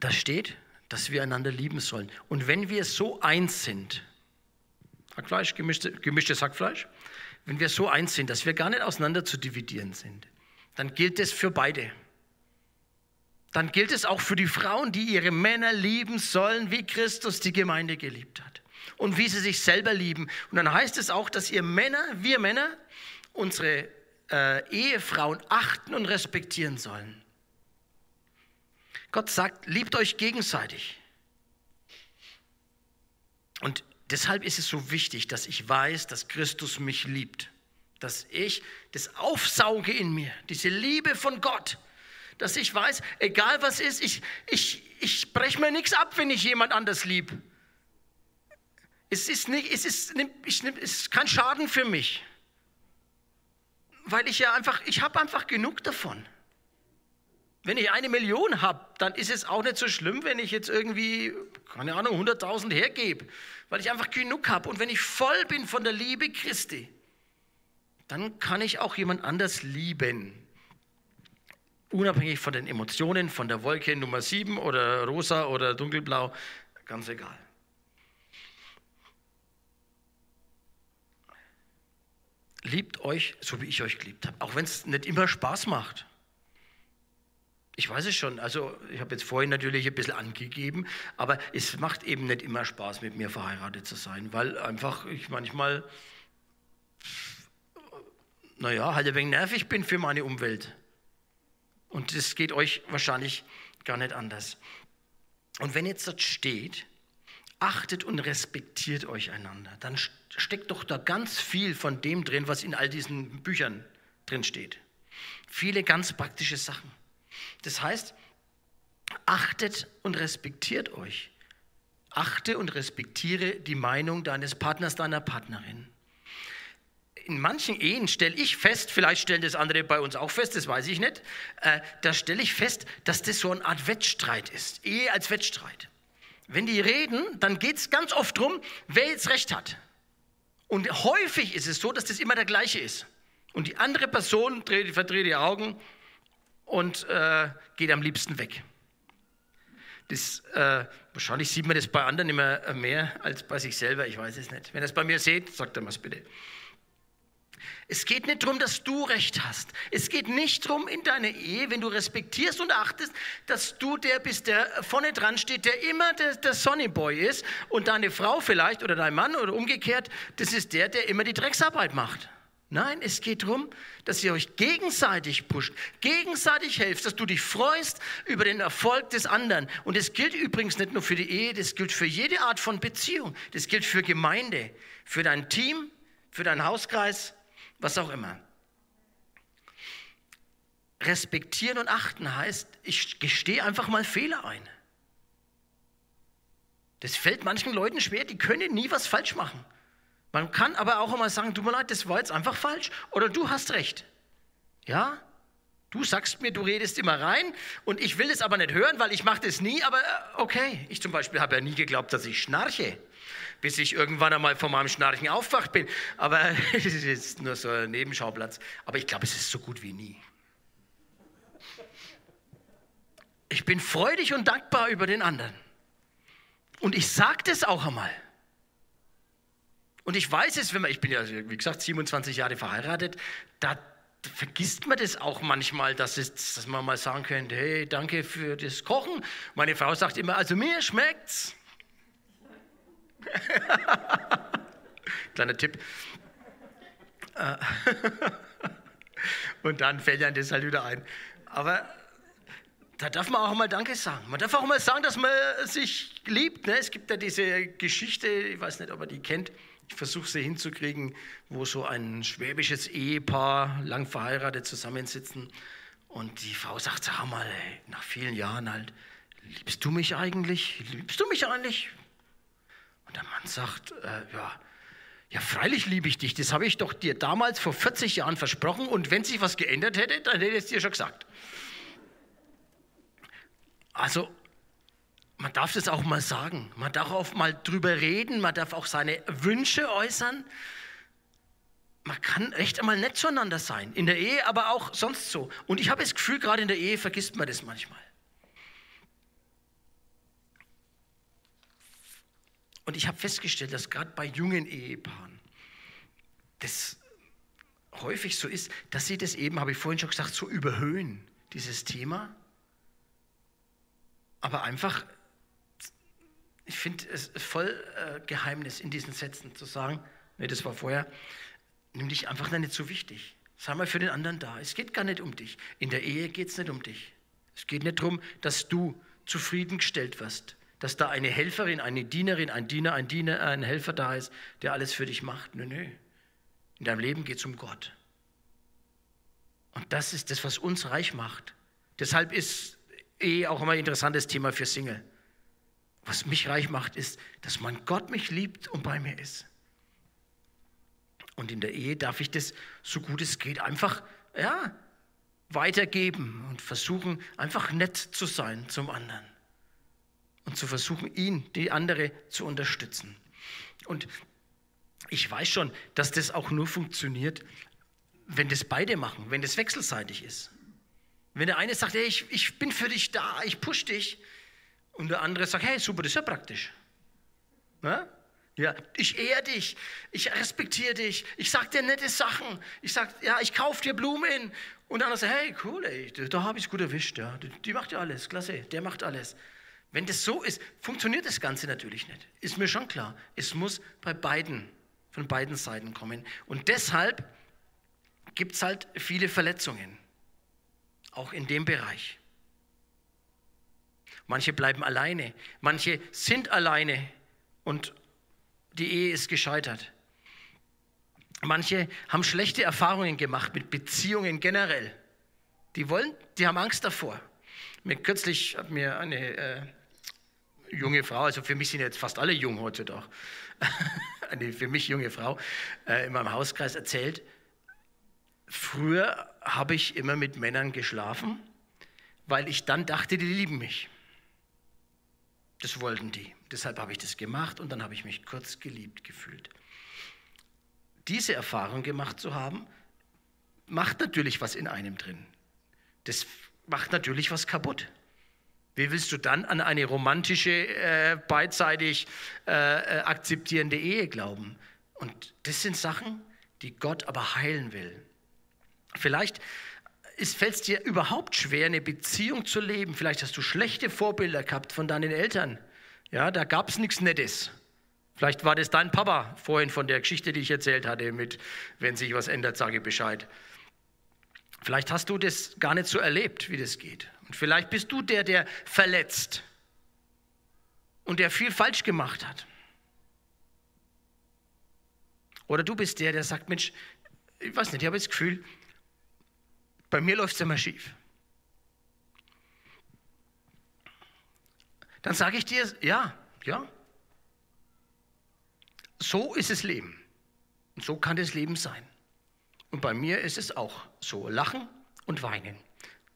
Da steht, dass wir einander lieben sollen. Und wenn wir so eins sind, Hackfleisch, gemischte, gemischtes Hackfleisch, wenn wir so eins sind, dass wir gar nicht auseinander zu dividieren sind, dann gilt es für beide. Dann gilt es auch für die Frauen, die ihre Männer lieben sollen, wie Christus die Gemeinde geliebt hat und wie sie sich selber lieben. Und dann heißt es auch, dass ihr Männer, wir Männer, unsere äh, Ehefrauen achten und respektieren sollen. Gott sagt, liebt euch gegenseitig. Und deshalb ist es so wichtig, dass ich weiß, dass Christus mich liebt. Dass ich das aufsauge in mir, diese Liebe von Gott. Dass ich weiß, egal was ist, ich, ich, ich breche mir nichts ab, wenn ich jemand anders lieb. Es ist, nicht, es, ist, ich, es ist kein Schaden für mich. Weil ich ja einfach, ich habe einfach genug davon. Wenn ich eine Million habe, dann ist es auch nicht so schlimm, wenn ich jetzt irgendwie, keine Ahnung, 100.000 hergebe, weil ich einfach genug habe. Und wenn ich voll bin von der Liebe Christi, dann kann ich auch jemand anders lieben. Unabhängig von den Emotionen, von der Wolke Nummer 7 oder rosa oder dunkelblau, ganz egal. Liebt euch, so wie ich euch geliebt habe, auch wenn es nicht immer Spaß macht. Ich weiß es schon, also ich habe jetzt vorhin natürlich ein bisschen angegeben, aber es macht eben nicht immer Spaß, mit mir verheiratet zu sein, weil einfach ich manchmal, naja, halt ein wenig nervig bin für meine Umwelt. Und das geht euch wahrscheinlich gar nicht anders. Und wenn jetzt dort steht, achtet und respektiert euch einander, dann steckt doch da ganz viel von dem drin, was in all diesen Büchern drin steht. Viele ganz praktische Sachen. Das heißt, achtet und respektiert euch. Achte und respektiere die Meinung deines Partners, deiner Partnerin. In manchen Ehen stelle ich fest, vielleicht stellen das andere bei uns auch fest, das weiß ich nicht, äh, da stelle ich fest, dass das so eine Art Wettstreit ist. Ehe als Wettstreit. Wenn die reden, dann geht es ganz oft darum, wer jetzt recht hat. Und häufig ist es so, dass das immer der gleiche ist. Und die andere Person dreht, verdreht die Augen und äh, geht am liebsten weg. Das, äh, wahrscheinlich sieht man das bei anderen immer mehr als bei sich selber, ich weiß es nicht. Wenn ihr es bei mir seht, sagt er mal bitte. Es geht nicht darum, dass du recht hast. Es geht nicht darum in deiner Ehe, wenn du respektierst und achtest, dass du der bist, der vorne dran steht, der immer der, der Sonnyboy ist und deine Frau vielleicht oder dein Mann oder umgekehrt, das ist der, der immer die Drecksarbeit macht. Nein, es geht darum, dass ihr euch gegenseitig pusht, gegenseitig helft, dass du dich freust über den Erfolg des anderen. Und das gilt übrigens nicht nur für die Ehe, das gilt für jede Art von Beziehung. Das gilt für Gemeinde, für dein Team, für deinen Hauskreis, was auch immer. Respektieren und achten heißt, ich gestehe einfach mal Fehler ein. Das fällt manchen Leuten schwer, die können nie was falsch machen. Man kann aber auch einmal sagen, tut mir leid, das war jetzt einfach falsch oder du hast recht. Ja? Du sagst mir, du redest immer rein und ich will es aber nicht hören, weil ich mache das nie, aber äh, okay. Ich zum Beispiel habe ja nie geglaubt, dass ich schnarche, bis ich irgendwann einmal von meinem Schnarchen aufwacht bin. Aber es ist nur so ein Nebenschauplatz. Aber ich glaube, es ist so gut wie nie. Ich bin freudig und dankbar über den anderen. Und ich sage das auch einmal. Und ich weiß es, wenn man, ich bin ja, wie gesagt, 27 Jahre verheiratet, da vergisst man das auch manchmal, dass, es, dass man mal sagen könnte, hey, danke für das Kochen. Meine Frau sagt immer, also mir schmeckt's. Kleiner Tipp. Äh, und dann fällt einem das halt wieder ein. Aber da darf man auch mal Danke sagen. Man darf auch mal sagen, dass man sich liebt. Ne? Es gibt ja diese Geschichte, ich weiß nicht, ob ihr die kennt, ich versuche sie hinzukriegen, wo so ein schwäbisches Ehepaar, lang verheiratet, zusammensitzen. Und die Frau sagt, sag mal, ey, nach vielen Jahren halt, liebst du mich eigentlich? Liebst du mich eigentlich? Und der Mann sagt, äh, ja, ja, freilich liebe ich dich. Das habe ich doch dir damals vor 40 Jahren versprochen. Und wenn sich was geändert hätte, dann hätte ich es dir schon gesagt. also man darf das auch mal sagen, man darf auch mal drüber reden, man darf auch seine Wünsche äußern. Man kann echt einmal nett zueinander sein, in der Ehe, aber auch sonst so. Und ich habe das Gefühl, gerade in der Ehe vergisst man das manchmal. Und ich habe festgestellt, dass gerade bei jungen Ehepaaren das häufig so ist, dass sie das eben, habe ich vorhin schon gesagt, so überhöhen, dieses Thema. Aber einfach, ich finde es voll äh, Geheimnis in diesen Sätzen zu sagen, nee, das war vorher, nimm dich einfach nicht so wichtig. Sei mal für den anderen da. Es geht gar nicht um dich. In der Ehe geht es nicht um dich. Es geht nicht darum, dass du zufriedengestellt wirst, dass da eine Helferin, eine Dienerin, ein Diener, ein Diener, ein Helfer da ist, der alles für dich macht. Nö, nö. In deinem Leben geht es um Gott. Und das ist das, was uns reich macht. Deshalb ist eh auch immer ein interessantes Thema für Single. Was mich reich macht, ist, dass man Gott mich liebt und bei mir ist. Und in der Ehe darf ich das, so gut es geht, einfach ja, weitergeben und versuchen, einfach nett zu sein zum anderen. Und zu versuchen, ihn, die andere, zu unterstützen. Und ich weiß schon, dass das auch nur funktioniert, wenn das beide machen, wenn das wechselseitig ist. Wenn der eine sagt, hey, ich, ich bin für dich da, ich push dich, und der andere sagt, hey, super, das ist ja praktisch. Na? Ja, ich ehre dich, ich respektiere dich, ich sage dir nette Sachen, ich sage, ja, ich kaufe dir Blumen. Und der andere sagt, hey, cool, ey, da habe ich es gut erwischt, ja. Die, die macht ja alles, klasse, der macht alles. Wenn das so ist, funktioniert das Ganze natürlich nicht. Ist mir schon klar. Es muss bei beiden, von beiden Seiten kommen. Und deshalb gibt es halt viele Verletzungen, auch in dem Bereich. Manche bleiben alleine, manche sind alleine und die Ehe ist gescheitert. Manche haben schlechte Erfahrungen gemacht mit Beziehungen generell. Die wollen, die haben Angst davor. Mir kürzlich hat mir eine äh, junge Frau, also für mich sind jetzt fast alle jung heutzutage, eine für mich junge Frau äh, in meinem Hauskreis erzählt, Früher habe ich immer mit Männern geschlafen, weil ich dann dachte, die lieben mich. Das wollten die. Deshalb habe ich das gemacht und dann habe ich mich kurz geliebt gefühlt. Diese Erfahrung gemacht zu haben, macht natürlich was in einem drin. Das macht natürlich was kaputt. Wie willst du dann an eine romantische, äh, beidseitig äh, äh akzeptierende Ehe glauben? Und das sind Sachen, die Gott aber heilen will. Vielleicht fällt es dir überhaupt schwer, eine Beziehung zu leben. Vielleicht hast du schlechte Vorbilder gehabt von deinen Eltern. Ja, da gab es nichts Nettes. Vielleicht war das dein Papa vorhin von der Geschichte, die ich erzählt hatte, mit wenn sich was ändert, sage Bescheid. Vielleicht hast du das gar nicht so erlebt, wie das geht. Und vielleicht bist du der, der verletzt und der viel falsch gemacht hat. Oder du bist der, der sagt, Mensch, ich weiß nicht, ich habe das Gefühl, bei mir läuft es immer schief. Dann sage ich dir, ja, ja. So ist das Leben. Und so kann das Leben sein. Und bei mir ist es auch so. Lachen und weinen.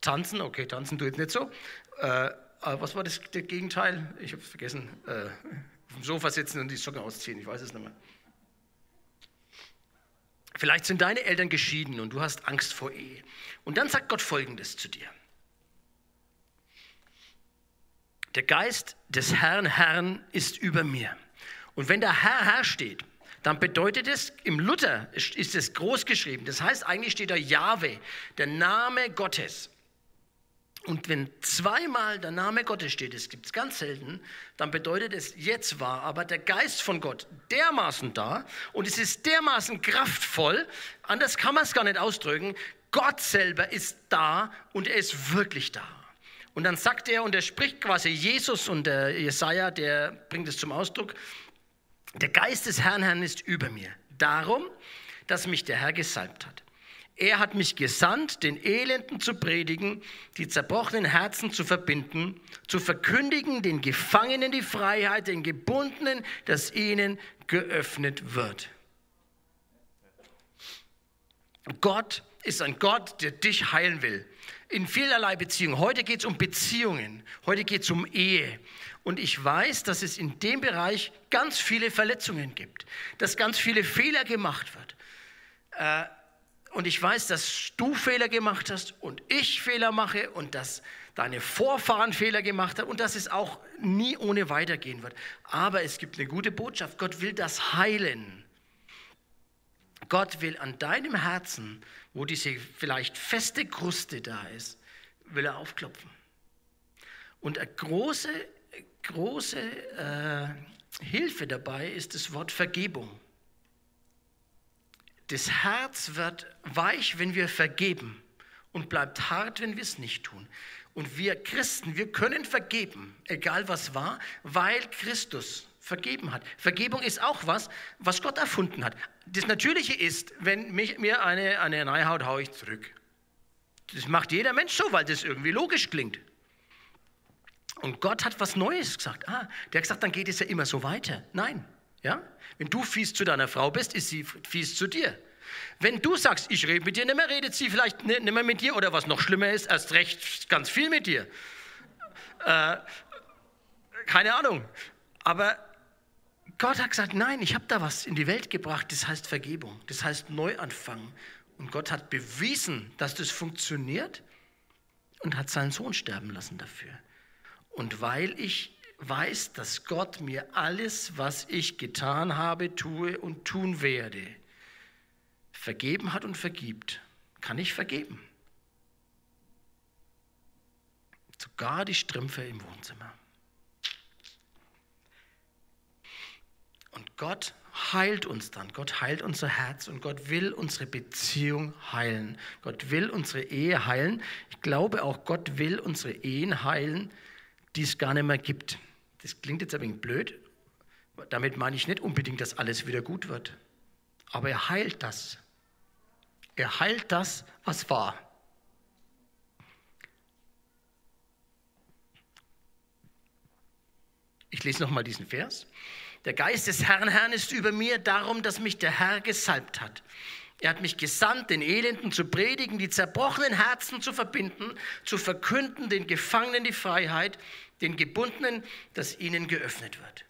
Tanzen, okay, tanzen tut nicht so. Äh, was war das, das Gegenteil? Ich habe es vergessen. Äh, auf dem Sofa sitzen und die Socken ausziehen, ich weiß es nicht mehr. Vielleicht sind deine Eltern geschieden und du hast Angst vor Ehe. Und dann sagt Gott Folgendes zu dir. Der Geist des Herrn, Herrn ist über mir. Und wenn der Herr, Herr steht, dann bedeutet es, im Luther ist es groß geschrieben. Das heißt, eigentlich steht da Jahwe, der Name Gottes. Und wenn zweimal der Name Gottes steht, das gibt es ganz selten, dann bedeutet es, jetzt war aber der Geist von Gott dermaßen da und es ist dermaßen kraftvoll, anders kann man es gar nicht ausdrücken, Gott selber ist da und er ist wirklich da. Und dann sagt er, und er spricht quasi Jesus und der Jesaja, der bringt es zum Ausdruck, der Geist des Herrn, Herrn ist über mir. Darum, dass mich der Herr gesalbt hat er hat mich gesandt, den Elenden zu predigen, die zerbrochenen Herzen zu verbinden, zu verkündigen den Gefangenen die Freiheit, den Gebundenen, dass ihnen geöffnet wird. Gott ist ein Gott, der dich heilen will. In vielerlei Beziehungen. Heute geht es um Beziehungen. Heute geht es um Ehe. Und ich weiß, dass es in dem Bereich ganz viele Verletzungen gibt, dass ganz viele Fehler gemacht wird. Äh, und ich weiß, dass du Fehler gemacht hast und ich Fehler mache und dass deine Vorfahren Fehler gemacht haben und dass es auch nie ohne weitergehen wird. Aber es gibt eine gute Botschaft. Gott will das heilen. Gott will an deinem Herzen, wo diese vielleicht feste Kruste da ist, will er aufklopfen. Und eine große, große äh, Hilfe dabei ist das Wort Vergebung. Das Herz wird weich, wenn wir vergeben und bleibt hart, wenn wir es nicht tun. Und wir Christen, wir können vergeben, egal was war, weil Christus vergeben hat. Vergebung ist auch was, was Gott erfunden hat. Das Natürliche ist, wenn mich, mir eine, eine reinhaut, haue ich zurück. Das macht jeder Mensch so, weil das irgendwie logisch klingt. Und Gott hat was Neues gesagt. Ah, der hat gesagt, dann geht es ja immer so weiter. Nein, ja? Wenn du fies zu deiner Frau bist, ist sie fies zu dir. Wenn du sagst, ich rede mit dir nicht mehr, redet sie vielleicht nicht mehr mit dir oder was noch schlimmer ist, erst recht ganz viel mit dir. Äh, keine Ahnung. Aber Gott hat gesagt, nein, ich habe da was in die Welt gebracht, das heißt Vergebung, das heißt Neuanfang. Und Gott hat bewiesen, dass das funktioniert und hat seinen Sohn sterben lassen dafür. Und weil ich weiß, dass Gott mir alles, was ich getan habe, tue und tun werde, vergeben hat und vergibt, kann ich vergeben. Sogar die Strümpfe im Wohnzimmer. Und Gott heilt uns dann. Gott heilt unser Herz und Gott will unsere Beziehung heilen. Gott will unsere Ehe heilen. Ich glaube auch, Gott will unsere Ehen heilen, die es gar nicht mehr gibt. Das klingt jetzt ein wenig blöd. Damit meine ich nicht unbedingt, dass alles wieder gut wird. Aber er heilt das. Er heilt das, was war. Ich lese nochmal diesen Vers. Der Geist des Herrn, Herrn ist über mir, darum, dass mich der Herr gesalbt hat. Er hat mich gesandt, den Elenden zu predigen, die zerbrochenen Herzen zu verbinden, zu verkünden, den Gefangenen die Freiheit, den Gebundenen, dass ihnen geöffnet wird.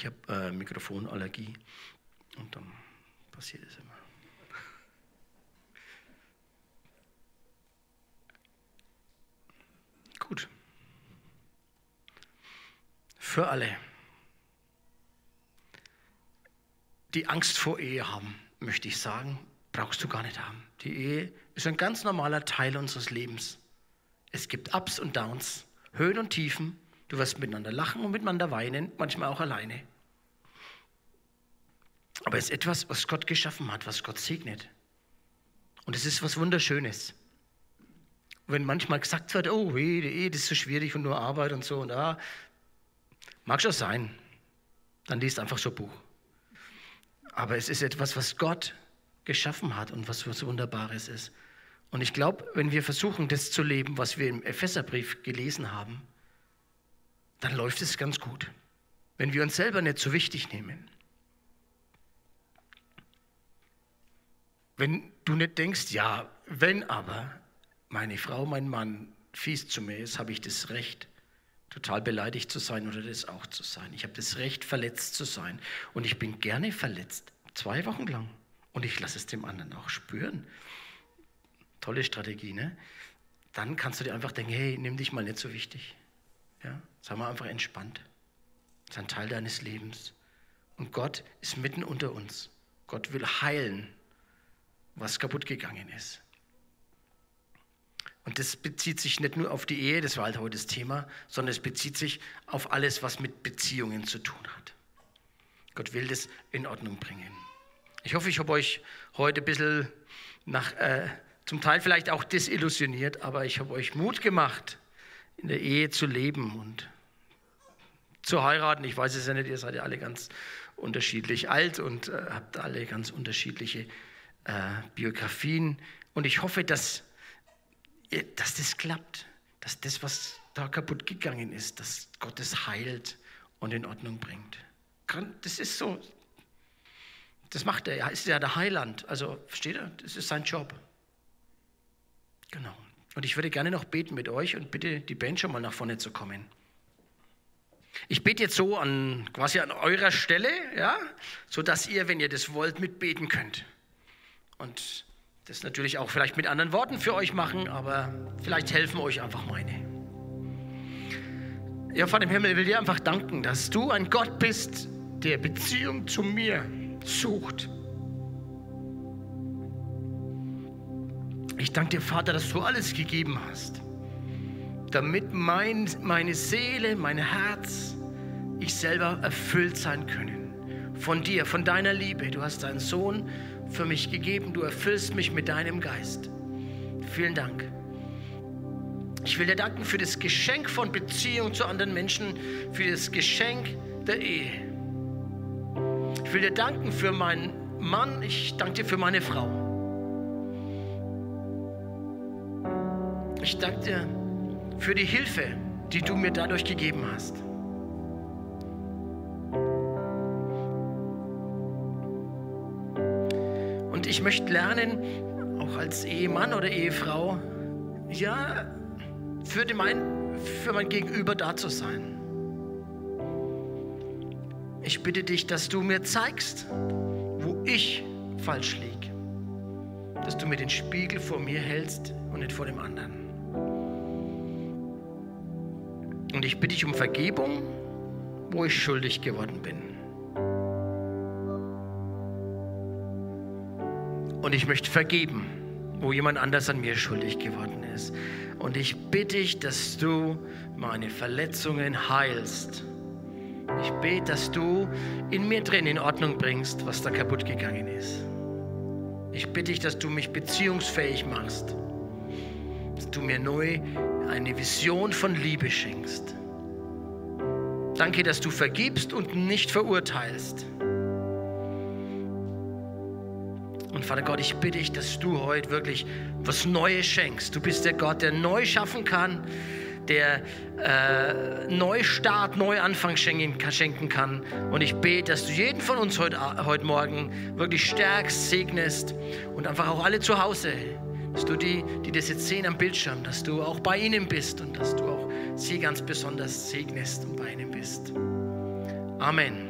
Ich habe äh, Mikrofonallergie und dann passiert es immer. Gut. Für alle, die Angst vor Ehe haben, möchte ich sagen, brauchst du gar nicht haben. Die Ehe ist ein ganz normaler Teil unseres Lebens. Es gibt Ups und Downs, Höhen und Tiefen. Du wirst miteinander lachen und miteinander weinen, manchmal auch alleine. Aber es ist etwas, was Gott geschaffen hat, was Gott segnet. Und es ist was Wunderschönes. Wenn manchmal gesagt wird, oh, Ehe, das ist so schwierig und nur Arbeit und so und da, mag schon sein, dann liest einfach so ein Buch. Aber es ist etwas, was Gott geschaffen hat und was was Wunderbares ist. Und ich glaube, wenn wir versuchen, das zu leben, was wir im Epheserbrief gelesen haben, dann läuft es ganz gut. Wenn wir uns selber nicht so wichtig nehmen. Wenn du nicht denkst, ja, wenn aber meine Frau, mein Mann fies zu mir ist, habe ich das Recht, total beleidigt zu sein oder das auch zu sein. Ich habe das Recht, verletzt zu sein. Und ich bin gerne verletzt, zwei Wochen lang. Und ich lasse es dem anderen auch spüren. Tolle Strategie, ne? Dann kannst du dir einfach denken, hey, nimm dich mal nicht so wichtig. Ja? Sei mal einfach entspannt. Das ist ein Teil deines Lebens. Und Gott ist mitten unter uns. Gott will heilen was kaputt gegangen ist. Und das bezieht sich nicht nur auf die Ehe, das war halt heute das Thema, sondern es bezieht sich auf alles, was mit Beziehungen zu tun hat. Gott will das in Ordnung bringen. Ich hoffe, ich habe euch heute ein bisschen nach, äh, zum Teil vielleicht auch desillusioniert, aber ich habe euch Mut gemacht, in der Ehe zu leben und zu heiraten. Ich weiß es ja nicht, ihr seid ja alle ganz unterschiedlich alt und äh, habt alle ganz unterschiedliche äh, Biografien. Und ich hoffe, dass, dass das klappt, dass das, was da kaputt gegangen ist, dass Gott es heilt und in Ordnung bringt. Das ist so, das macht er, er ist ja der Heiland. Also, versteht ihr? Das ist sein Job. Genau. Und ich würde gerne noch beten mit euch und bitte die Band schon mal nach vorne zu kommen. Ich bete jetzt so an quasi an eurer Stelle, ja, so dass ihr, wenn ihr das wollt, mitbeten könnt. Und das natürlich auch vielleicht mit anderen Worten für euch machen, aber vielleicht helfen euch einfach meine. Ja, Vater im Himmel, ich will dir einfach danken, dass du ein Gott bist, der Beziehung zu mir sucht. Ich danke dir, Vater, dass du alles gegeben hast, damit mein, meine Seele, mein Herz, ich selber erfüllt sein können. Von dir, von deiner Liebe. Du hast deinen Sohn für mich gegeben. Du erfüllst mich mit deinem Geist. Vielen Dank. Ich will dir danken für das Geschenk von Beziehung zu anderen Menschen, für das Geschenk der Ehe. Ich will dir danken für meinen Mann, ich danke dir für meine Frau. Ich danke dir für die Hilfe, die du mir dadurch gegeben hast. Ich möchte lernen, auch als Ehemann oder Ehefrau, ja, für, mein, für mein Gegenüber da zu sein. Ich bitte dich, dass du mir zeigst, wo ich falsch liege. Dass du mir den Spiegel vor mir hältst und nicht vor dem anderen. Und ich bitte dich um Vergebung, wo ich schuldig geworden bin. Und ich möchte vergeben, wo jemand anders an mir schuldig geworden ist. Und ich bitte dich, dass du meine Verletzungen heilst ich bete, dass du in mir drin in Ordnung bringst, was da kaputt gegangen ist. Ich bitte dich, dass du mich beziehungsfähig machst. Dass du mir neu eine Vision von Liebe schenkst. Danke, dass du vergibst und nicht verurteilst. Und Vater Gott, ich bitte dich, dass du heute wirklich was Neues schenkst. Du bist der Gott, der neu schaffen kann, der äh, Neustart, Neuanfang schenken, kann. Und ich bete, dass du jeden von uns heute, heute Morgen wirklich stärkst, segnest und einfach auch alle zu Hause, dass du die, die das jetzt sehen am Bildschirm, dass du auch bei ihnen bist und dass du auch sie ganz besonders segnest und bei ihnen bist. Amen.